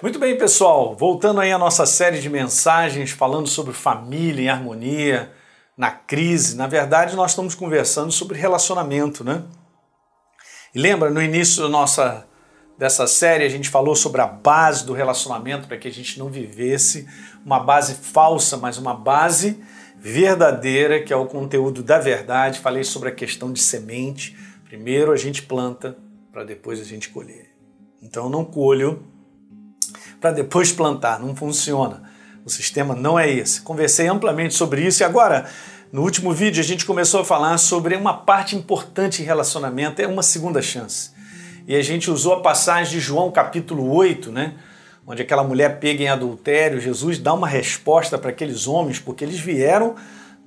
Muito bem, pessoal. Voltando aí à nossa série de mensagens falando sobre família em harmonia, na crise. Na verdade, nós estamos conversando sobre relacionamento, né? E lembra, no início da nossa dessa série a gente falou sobre a base do relacionamento para que a gente não vivesse uma base falsa, mas uma base verdadeira, que é o conteúdo da verdade. Falei sobre a questão de semente. Primeiro a gente planta para depois a gente colher. Então não colho para depois plantar, não funciona. O sistema não é esse. Conversei amplamente sobre isso e agora, no último vídeo, a gente começou a falar sobre uma parte importante em relacionamento, é uma segunda chance. E a gente usou a passagem de João capítulo 8, né? Onde aquela mulher pega em adultério, Jesus dá uma resposta para aqueles homens, porque eles vieram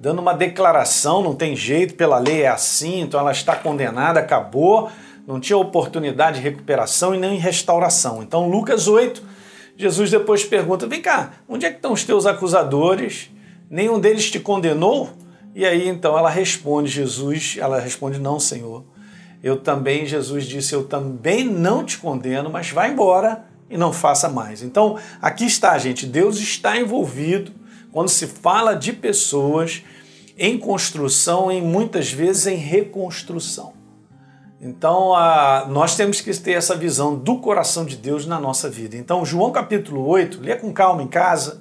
dando uma declaração, não tem jeito, pela lei é assim, então ela está condenada, acabou, não tinha oportunidade de recuperação e nem restauração. Então, Lucas 8, Jesus depois pergunta: vem cá, onde é que estão os teus acusadores? Nenhum deles te condenou? E aí então ela responde, Jesus, ela responde: Não, Senhor. Eu também, Jesus disse, eu também não te condeno, mas vá embora e não faça mais. Então, aqui está, gente, Deus está envolvido quando se fala de pessoas em construção e muitas vezes em reconstrução. Então, a, nós temos que ter essa visão do coração de Deus na nossa vida. Então, João capítulo 8, lê com calma em casa,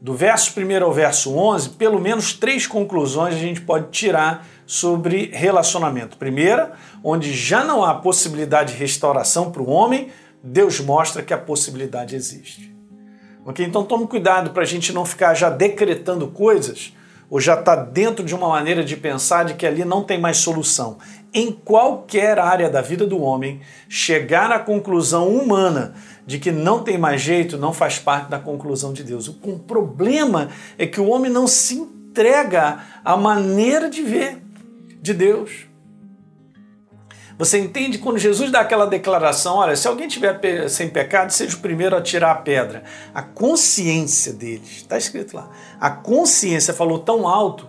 do verso 1 ao verso 11, pelo menos três conclusões a gente pode tirar sobre relacionamento. Primeira, onde já não há possibilidade de restauração para o homem, Deus mostra que a possibilidade existe. Ok? Então, tome cuidado para a gente não ficar já decretando coisas ou já está dentro de uma maneira de pensar de que ali não tem mais solução. Em qualquer área da vida do homem, chegar à conclusão humana de que não tem mais jeito não faz parte da conclusão de Deus. O problema é que o homem não se entrega à maneira de ver de Deus. Você entende quando Jesus dá aquela declaração: olha, se alguém tiver sem pecado, seja o primeiro a tirar a pedra. A consciência deles, está escrito lá, a consciência falou tão alto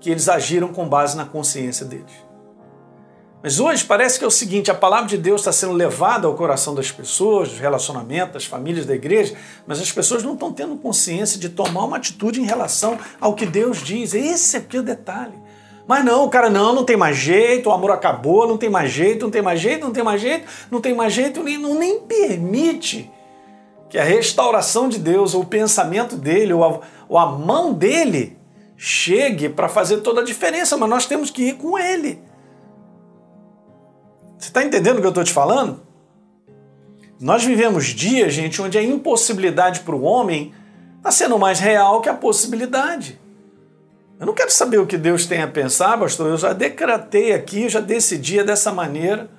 que eles agiram com base na consciência deles. Mas hoje parece que é o seguinte: a palavra de Deus está sendo levada ao coração das pessoas, dos relacionamentos, das famílias da igreja, mas as pessoas não estão tendo consciência de tomar uma atitude em relação ao que Deus diz. Esse aqui é o detalhe. Mas não, o cara, não, não tem mais jeito, o amor acabou, não tem mais jeito, não tem mais jeito, não tem mais jeito, não tem mais jeito, nem, não, nem permite que a restauração de Deus, ou o pensamento dele, ou a, ou a mão dele chegue para fazer toda a diferença, mas nós temos que ir com ele. Você está entendendo o que eu estou te falando? Nós vivemos dias, gente, onde a impossibilidade para o homem está sendo mais real que a possibilidade. Eu não quero saber o que Deus tem a pensar, pastor. Eu já decretei aqui, já decidi dessa maneira.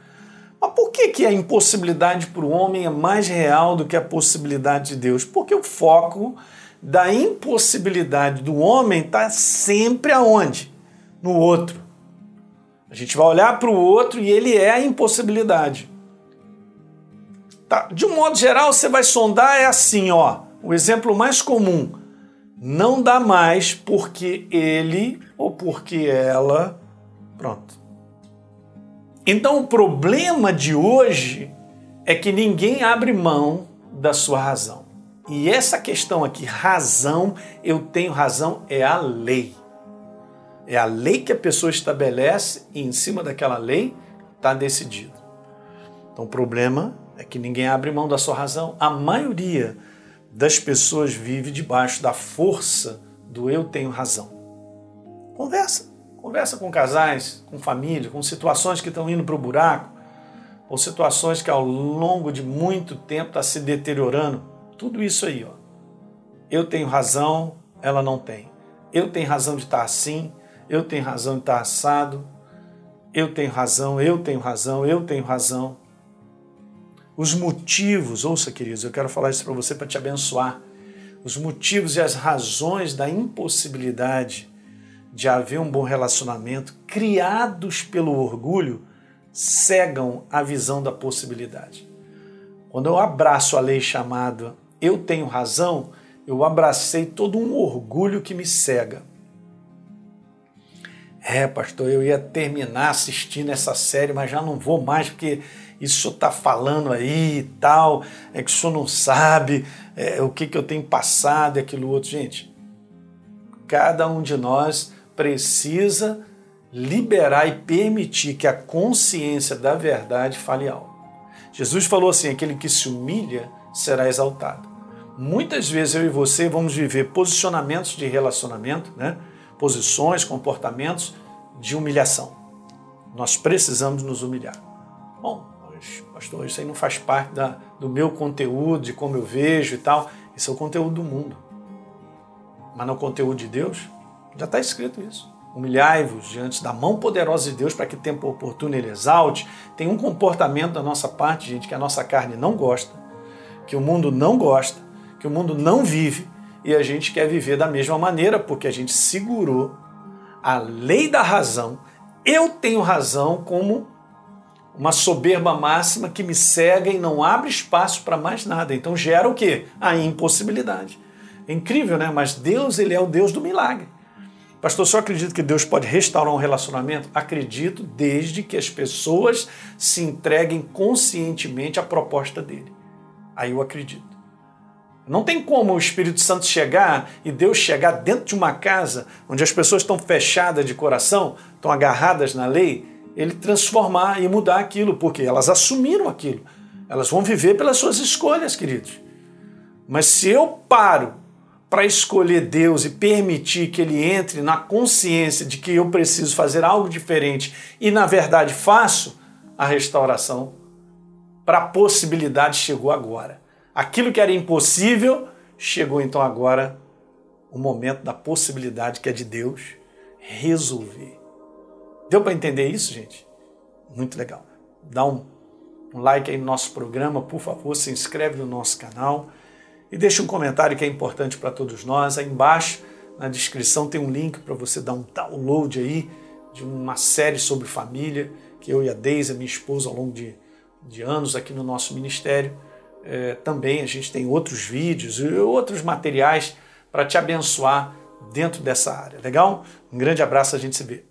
Mas por que, que a impossibilidade para o homem é mais real do que a possibilidade de Deus? Porque o foco da impossibilidade do homem está sempre aonde? No outro. A gente vai olhar para o outro e ele é a impossibilidade. Tá. De um modo geral, você vai sondar é assim, ó. O exemplo mais comum não dá mais porque ele ou porque ela. Pronto. Então o problema de hoje é que ninguém abre mão da sua razão. E essa questão aqui, razão, eu tenho razão, é a lei. É a lei que a pessoa estabelece e em cima daquela lei está decidido. Então o problema é que ninguém abre mão da sua razão. A maioria das pessoas vive debaixo da força do eu tenho razão. Conversa. Conversa com casais, com família, com situações que estão indo para o buraco, ou situações que ao longo de muito tempo está se deteriorando. Tudo isso aí, ó. Eu tenho razão, ela não tem. Eu tenho razão de estar assim, eu tenho razão estar assado. Eu tenho razão, eu tenho razão, eu tenho razão os motivos, ouça queridos, eu quero falar isso para você para te abençoar. Os motivos e as razões da impossibilidade de haver um bom relacionamento, criados pelo orgulho, cegam a visão da possibilidade. Quando eu abraço a lei chamada eu tenho razão, eu abracei todo um orgulho que me cega. É, pastor, eu ia terminar assistindo essa série, mas já não vou mais porque isso está falando aí e tal, é que o senhor não sabe é, o que, que eu tenho passado e aquilo outro. Gente, cada um de nós precisa liberar e permitir que a consciência da verdade fale algo. Jesus falou assim: aquele que se humilha será exaltado. Muitas vezes eu e você vamos viver posicionamentos de relacionamento, né? Posições, comportamentos de humilhação. Nós precisamos nos humilhar. Bom, pastor, isso aí não faz parte da, do meu conteúdo, de como eu vejo e tal. Isso é o conteúdo do mundo. Mas no conteúdo de Deus, já está escrito isso. Humilhai-vos diante da mão poderosa de Deus para que tempo oportuno ele exalte. Tem um comportamento da nossa parte, gente, que a nossa carne não gosta, que o mundo não gosta, que o mundo não vive e a gente quer viver da mesma maneira porque a gente segurou a lei da razão. Eu tenho razão como uma soberba máxima que me cega e não abre espaço para mais nada. Então gera o quê? A impossibilidade. É incrível, né? Mas Deus, ele é o Deus do milagre. Pastor, só acredito que Deus pode restaurar um relacionamento? Acredito, desde que as pessoas se entreguem conscientemente à proposta dele. Aí eu acredito. Não tem como o Espírito Santo chegar e Deus chegar dentro de uma casa onde as pessoas estão fechadas de coração, estão agarradas na lei, ele transformar e mudar aquilo, porque elas assumiram aquilo. Elas vão viver pelas suas escolhas, queridos. Mas se eu paro para escolher Deus e permitir que Ele entre na consciência de que eu preciso fazer algo diferente e, na verdade, faço, a restauração para a possibilidade chegou agora. Aquilo que era impossível chegou então agora o momento da possibilidade que é de Deus resolver. Deu para entender isso, gente? Muito legal. Dá um, um like aí no nosso programa, por favor, se inscreve no nosso canal. E deixe um comentário que é importante para todos nós. Aí embaixo, na descrição, tem um link para você dar um download aí de uma série sobre família que eu e a Deise, minha esposa, ao longo de, de anos aqui no nosso ministério. É, também a gente tem outros vídeos e outros materiais para te abençoar dentro dessa área. Legal? Um grande abraço, a gente se vê.